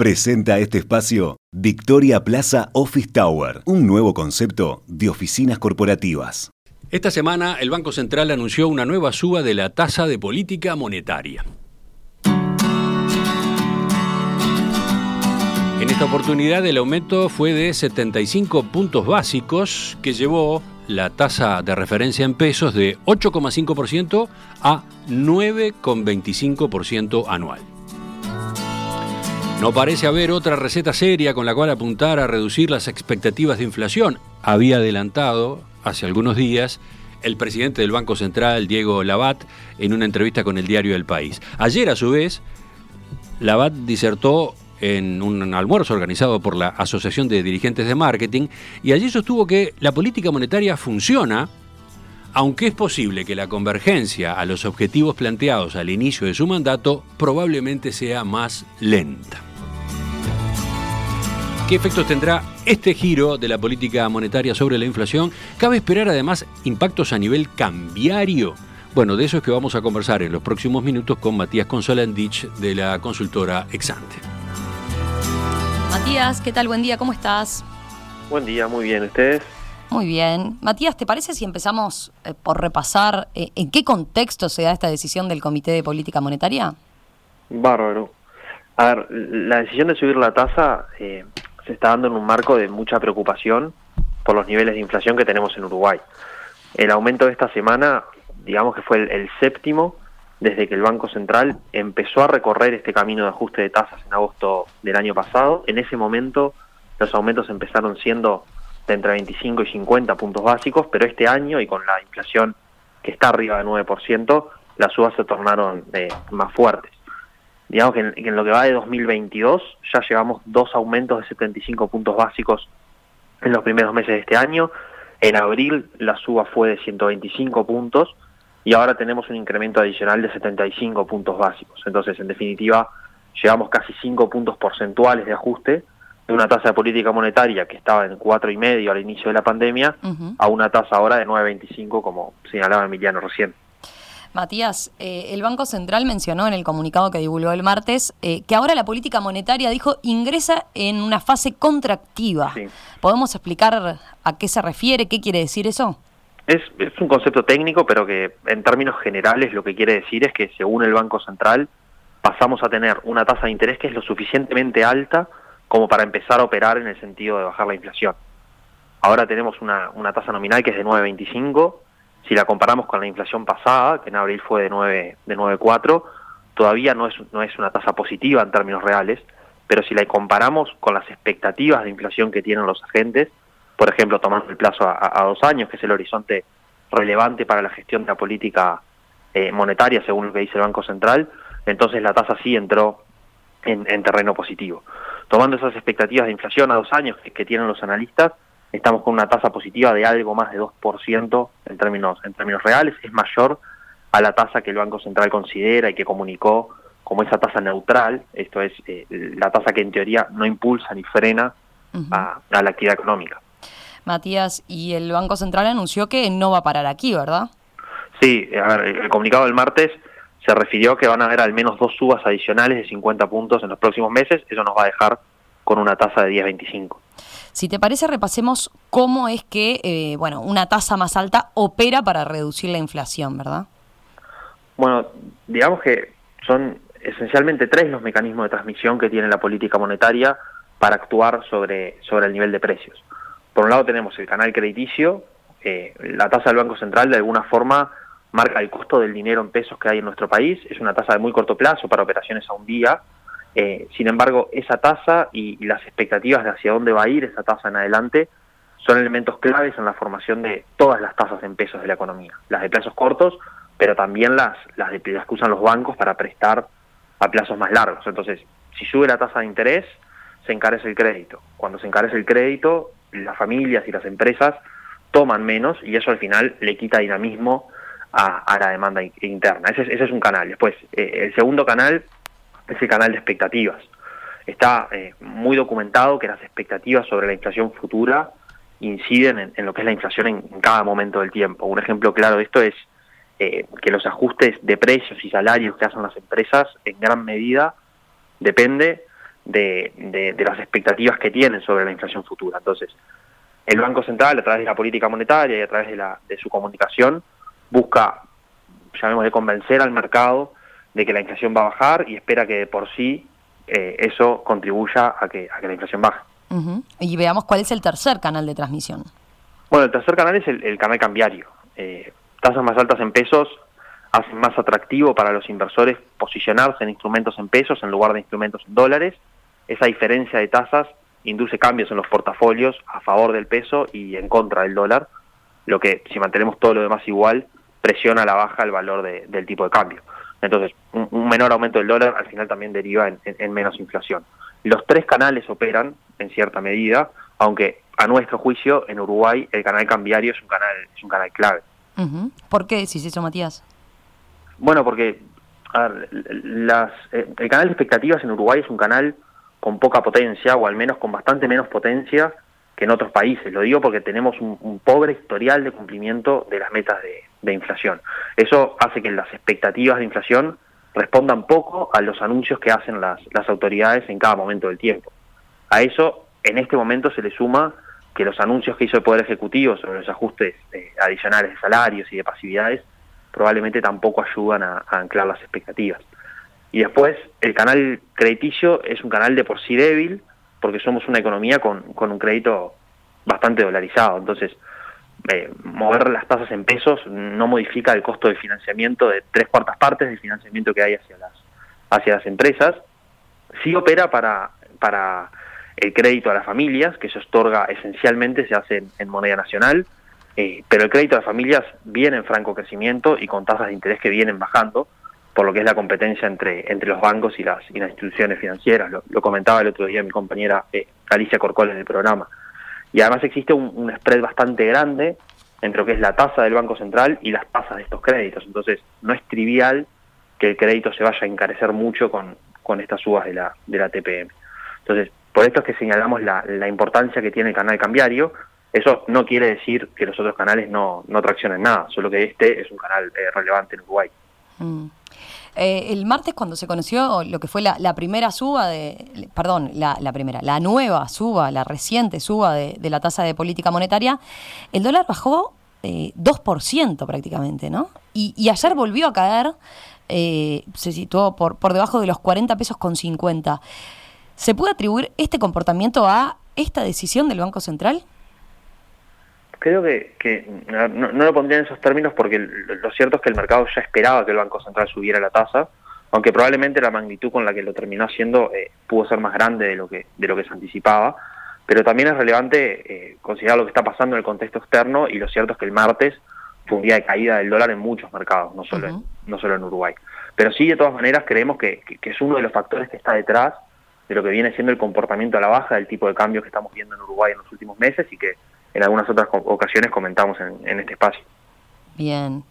Presenta este espacio Victoria Plaza Office Tower, un nuevo concepto de oficinas corporativas. Esta semana el Banco Central anunció una nueva suba de la tasa de política monetaria. En esta oportunidad el aumento fue de 75 puntos básicos que llevó la tasa de referencia en pesos de 8,5% a 9,25% anual. No parece haber otra receta seria con la cual apuntar a reducir las expectativas de inflación. Había adelantado hace algunos días el presidente del Banco Central, Diego Labat, en una entrevista con el diario El País. Ayer, a su vez, Labat disertó en un almuerzo organizado por la Asociación de Dirigentes de Marketing y allí sostuvo que la política monetaria funciona, aunque es posible que la convergencia a los objetivos planteados al inicio de su mandato probablemente sea más lenta. ¿Qué efectos tendrá este giro de la política monetaria sobre la inflación? ¿Cabe esperar además impactos a nivel cambiario? Bueno, de eso es que vamos a conversar en los próximos minutos con Matías Consolandich de la consultora Exante. Matías, ¿qué tal? Buen día, ¿cómo estás? Buen día, muy bien, ¿ustedes? Muy bien. Matías, ¿te parece si empezamos eh, por repasar eh, en qué contexto se da esta decisión del Comité de Política Monetaria? Bárbaro. A ver, la decisión de subir la tasa eh, se está dando en un marco de mucha preocupación por los niveles de inflación que tenemos en Uruguay. El aumento de esta semana, digamos que fue el, séptimo desde que el Banco Central empezó a recorrer este camino de ajuste de tasas en agosto del año pasado. En ese momento los aumentos empezaron siendo de entre 25 y 50 puntos básicos, pero este año y con la inflación que está arriba del 9%, las subas se tornaron eh, más fuertes digamos que en, lo que va de 2022 ya llevamos dos aumentos de 75 puntos básicos en los primeros meses de este año. En abril la suba fue de 125 puntos y ahora tenemos un incremento adicional de 75 puntos básicos. Entonces, en definitiva, llevamos casi 5 puntos porcentuales de ajuste de una tasa de política monetaria que estaba en cuatro y medio al inicio de la pandemia a una tasa ahora de 9.25 como señalaba Emiliano recién. Matías, eh, el Banco Central mencionó en el comunicado que divulgó el martes eh, que ahora la política monetaria, dijo, ingresa en una fase contractiva. ¿Podemos explicar a qué se refiere? ¿Qué quiere decir eso? Es, es un concepto técnico, pero que en términos generales lo que quiere decir es que según el Banco Central pasamos a tener una tasa de interés que es lo suficientemente alta como para empezar a operar en el sentido de bajar la inflación. Ahora tenemos una, una tasa nominal que es de 9.25 si la comparamos con la inflación pasada, que en abril fue de 9 de 9,4, todavía no es, no es una tasa positiva en términos reales, pero si la comparamos con las expectativas de inflación que tienen los agentes, por ejemplo, tomando el plazo a, dos años, que es el horizonte relevante para la gestión de la política eh, monetaria, según lo que dice el Banco Central, entonces la tasa sí entró en, terreno positivo. Tomando esas expectativas de inflación a dos años que tienen los analistas, estamos con una tasa positiva de algo más de 2% en términos, en términos reales, es mayor a la tasa que el Banco Central considera y que comunicó como esa tasa neutral, esto es eh, la tasa que en teoría no impulsa ni frena a, la actividad económica. Matías, y el Banco Central anunció que no va a parar aquí, ¿verdad? Sí, a ver, el comunicado del martes se refirió que van a haber al menos dos subas adicionales de 50 puntos en los próximos meses, eso nos va a dejar con una tasa de 10.25. Si te parece, repasemos cómo es que eh, bueno, una tasa más alta opera para reducir la inflación, ¿verdad? Bueno, digamos que son esencialmente tres los mecanismos de transmisión que tiene la política monetaria para actuar sobre, sobre el nivel de precios. Por un lado tenemos el canal crediticio, eh, la tasa del Banco Central de alguna forma marca el costo del dinero en pesos que hay en nuestro país, es una tasa de muy corto plazo para operaciones a un día, eh, sin embargo, esa tasa y, las expectativas de hacia dónde va a ir esa tasa en adelante son elementos claves en la formación de todas las tasas en pesos de la economía, las de plazos cortos, pero también las, las, de, las que usan los bancos para prestar a plazos más largos. Entonces, si sube la tasa de interés, se encarece el crédito. Cuando se encarece el crédito, las familias y las empresas toman menos y eso al final le quita dinamismo a, la demanda interna. Ese, ese, es un canal. Después, eh, el segundo canal ese canal de expectativas. Está eh, muy documentado que las expectativas sobre la inflación futura inciden en, lo que es la inflación en, cada momento del tiempo. Un ejemplo claro de esto es eh, que los ajustes de precios y salarios que hacen las empresas en gran medida depende de, las expectativas que tienen sobre la inflación futura. Entonces, el Banco Central, a través de la política monetaria y a través de, la, de su comunicación, busca, llamémosle, convencer al mercado de que la inflación va a bajar y espera que por sí eh, eso contribuya a que, a que la inflación baje. Y veamos cuál es el tercer canal de transmisión. Bueno, el tercer canal es el, canal cambiario. Eh, tasas más altas en pesos hacen más atractivo para los inversores posicionarse en instrumentos en pesos en lugar de instrumentos en dólares. Esa diferencia de tasas induce cambios en los portafolios a favor del peso y en contra del dólar, lo que si mantenemos todo lo demás igual, presiona a la baja el valor del tipo de cambio. Entonces, un, menor aumento del dólar al final también deriva en, menos inflación. Los tres canales operan en cierta medida, aunque a nuestro juicio en Uruguay el canal cambiario es un canal es un canal clave. ¿Por qué decís eso, Matías? Bueno, porque las, eh, el canal de expectativas en Uruguay es un canal con poca potencia, o al menos con bastante menos potencia que en otros países. Lo digo porque tenemos un, pobre historial de cumplimiento de las metas de, inflación. Eso hace que las expectativas de inflación respondan poco a los anuncios que hacen las, las autoridades en cada momento del tiempo. A eso, en este momento, se le suma que los anuncios que hizo el Poder Ejecutivo sobre los ajustes eh, adicionales de salarios y de pasividades probablemente tampoco ayudan a anclar las expectativas. Y después, el canal crediticio es un canal de por sí débil, porque somos una economía con, con un crédito bastante dolarizado. Entonces, eh, mover las tasas en pesos no modifica el costo de financiamiento de tres cuartas partes del financiamiento que hay hacia las, hacia las empresas. Sí opera para, para el crédito a las familias, que se otorga esencialmente, se hace en, moneda nacional, eh, pero el crédito a las familias viene en franco crecimiento y con tasas de interés que vienen bajando por lo que es la competencia entre, entre los bancos y las, las instituciones financieras. Lo, comentaba el otro día mi compañera eh, Alicia Corcoles en el programa. Y además existe un, spread bastante grande entre lo que es la tasa del Banco Central y las tasas de estos créditos. Entonces, no es trivial que el crédito se vaya a encarecer mucho con, con estas subas de la, de la TPM. Entonces, por esto es que señalamos la, la importancia que tiene el canal cambiario. Eso no quiere decir que los otros canales no, no traccionen nada, solo que este es un canal eh, relevante en Uruguay. Mm. Eh, el martes cuando se conoció lo que fue la, primera suba de, perdón, la, primera, la nueva suba, la reciente suba de, la tasa de política monetaria, el dólar bajó eh, 2% prácticamente, ¿no? Y, ayer volvió a caer, eh, se situó por, por debajo de los 40 pesos con 50. ¿Se puede atribuir este comportamiento a esta decisión del Banco Central? Creo que, no, lo pondría en esos términos porque lo cierto es que el mercado ya esperaba que el Banco Central subiera la tasa, aunque probablemente la magnitud con la que lo terminó haciendo eh, pudo ser más grande de lo que de lo que se anticipaba, pero también es relevante eh, considerar lo que está pasando en el contexto externo y lo cierto es que el martes fue un día de caída del dólar en muchos mercados, no solo, en, no solo en Uruguay. Pero sí, de todas maneras, creemos que, que es uno de los factores que está detrás de lo que viene siendo el comportamiento a la baja del tipo de cambio que estamos viendo en Uruguay en los últimos meses y que en algunas otras ocasiones comentamos en, este espacio. Bien.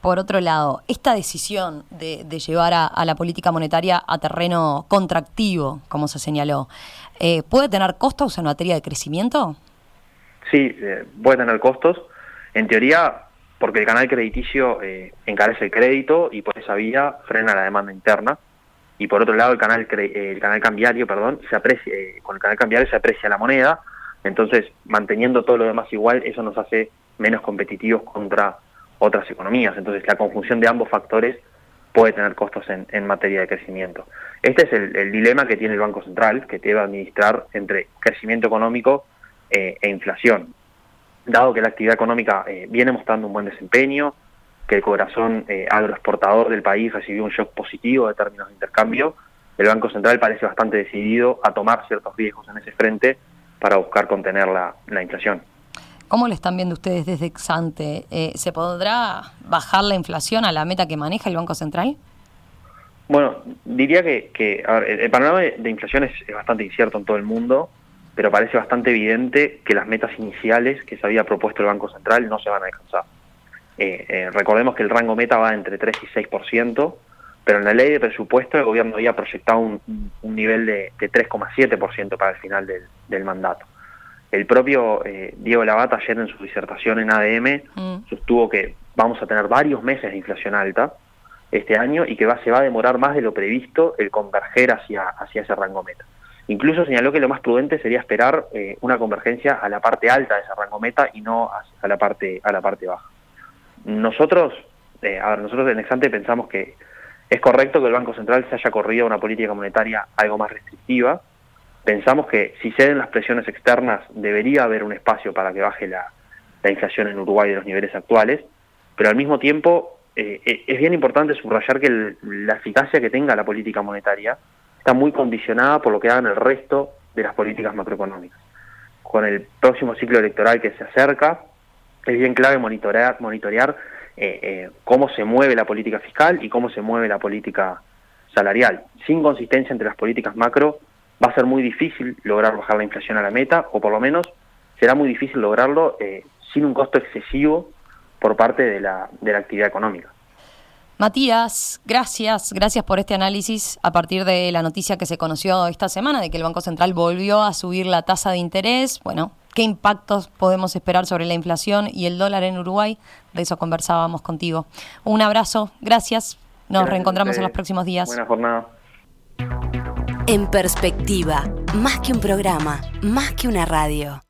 Por otro lado, esta decisión de, llevar a, la política monetaria a terreno contractivo, como se señaló, eh, ¿puede tener costos en materia de crecimiento? Sí, eh, puede tener costos. En teoría, porque el canal crediticio eh, encarece el crédito y por esa vía frena la demanda interna. Y por otro lado, el canal, el canal cambiario, perdón, se aprecia, con el canal cambiario se aprecia la moneda, entonces, manteniendo todo lo demás igual, eso nos hace menos competitivos contra otras economías. Entonces, la conjunción de ambos factores puede tener costos en, materia de crecimiento. Este es el, dilema que tiene el Banco Central, que debe administrar entre crecimiento económico eh, e inflación. Dado que la actividad económica eh, viene mostrando un buen desempeño, que el corazón eh, agroexportador del país recibió un shock positivo de términos de intercambio, el Banco Central parece bastante decidido a tomar ciertos riesgos en ese frente para buscar contener la, inflación. ¿Cómo lo están viendo ustedes desde Exante? Eh, ¿Se podrá bajar la inflación a la meta que maneja el Banco Central? Bueno, diría que, el, panorama de, inflación es, bastante incierto en todo el mundo, pero parece bastante evidente que las metas iniciales que se había propuesto el Banco Central no se van a alcanzar. Eh, eh, recordemos que el rango meta va entre 3 y 6%, pero en la ley de presupuesto el gobierno había proyectado un, nivel de, 3,7% para el final del, mandato. El propio eh, Diego Lavata ayer en su disertación en ADM mm. sostuvo que vamos a tener varios meses de inflación alta este año y que va, se va a demorar más de lo previsto el converger hacia, hacia ese rango meta. Incluso señaló que lo más prudente sería esperar eh, una convergencia a la parte alta de ese rango meta y no a, la parte a la parte baja. Nosotros, eh, a ver, nosotros en Exante pensamos que es correcto que el Banco Central se haya corrido a una política monetaria algo más restrictiva. Pensamos que si ceden las presiones externas debería haber un espacio para que baje la, la inflación en Uruguay de los niveles actuales, pero al mismo tiempo eh, eh, es bien importante subrayar que la eficacia que tenga la política monetaria está muy condicionada por lo que hagan el resto de las políticas macroeconómicas. Con el próximo ciclo electoral que se acerca, es bien clave monitorear, monitorear eh, cómo se mueve la política fiscal y cómo se mueve la política salarial. Sin consistencia entre las políticas macro, va a ser muy difícil lograr bajar la inflación a la meta, o por lo menos será muy difícil lograrlo sin un costo excesivo por parte de la actividad económica. Matías, gracias, gracias por este análisis a partir de la noticia que se conoció esta semana de que el Banco Central volvió a subir la tasa de interés. Bueno, ¿qué impactos podemos esperar sobre la inflación y el dólar en Uruguay? De eso conversábamos contigo. Un abrazo, gracias. Nos reencontramos en los próximos días. Buena jornada. En perspectiva, más que un programa, más que una radio.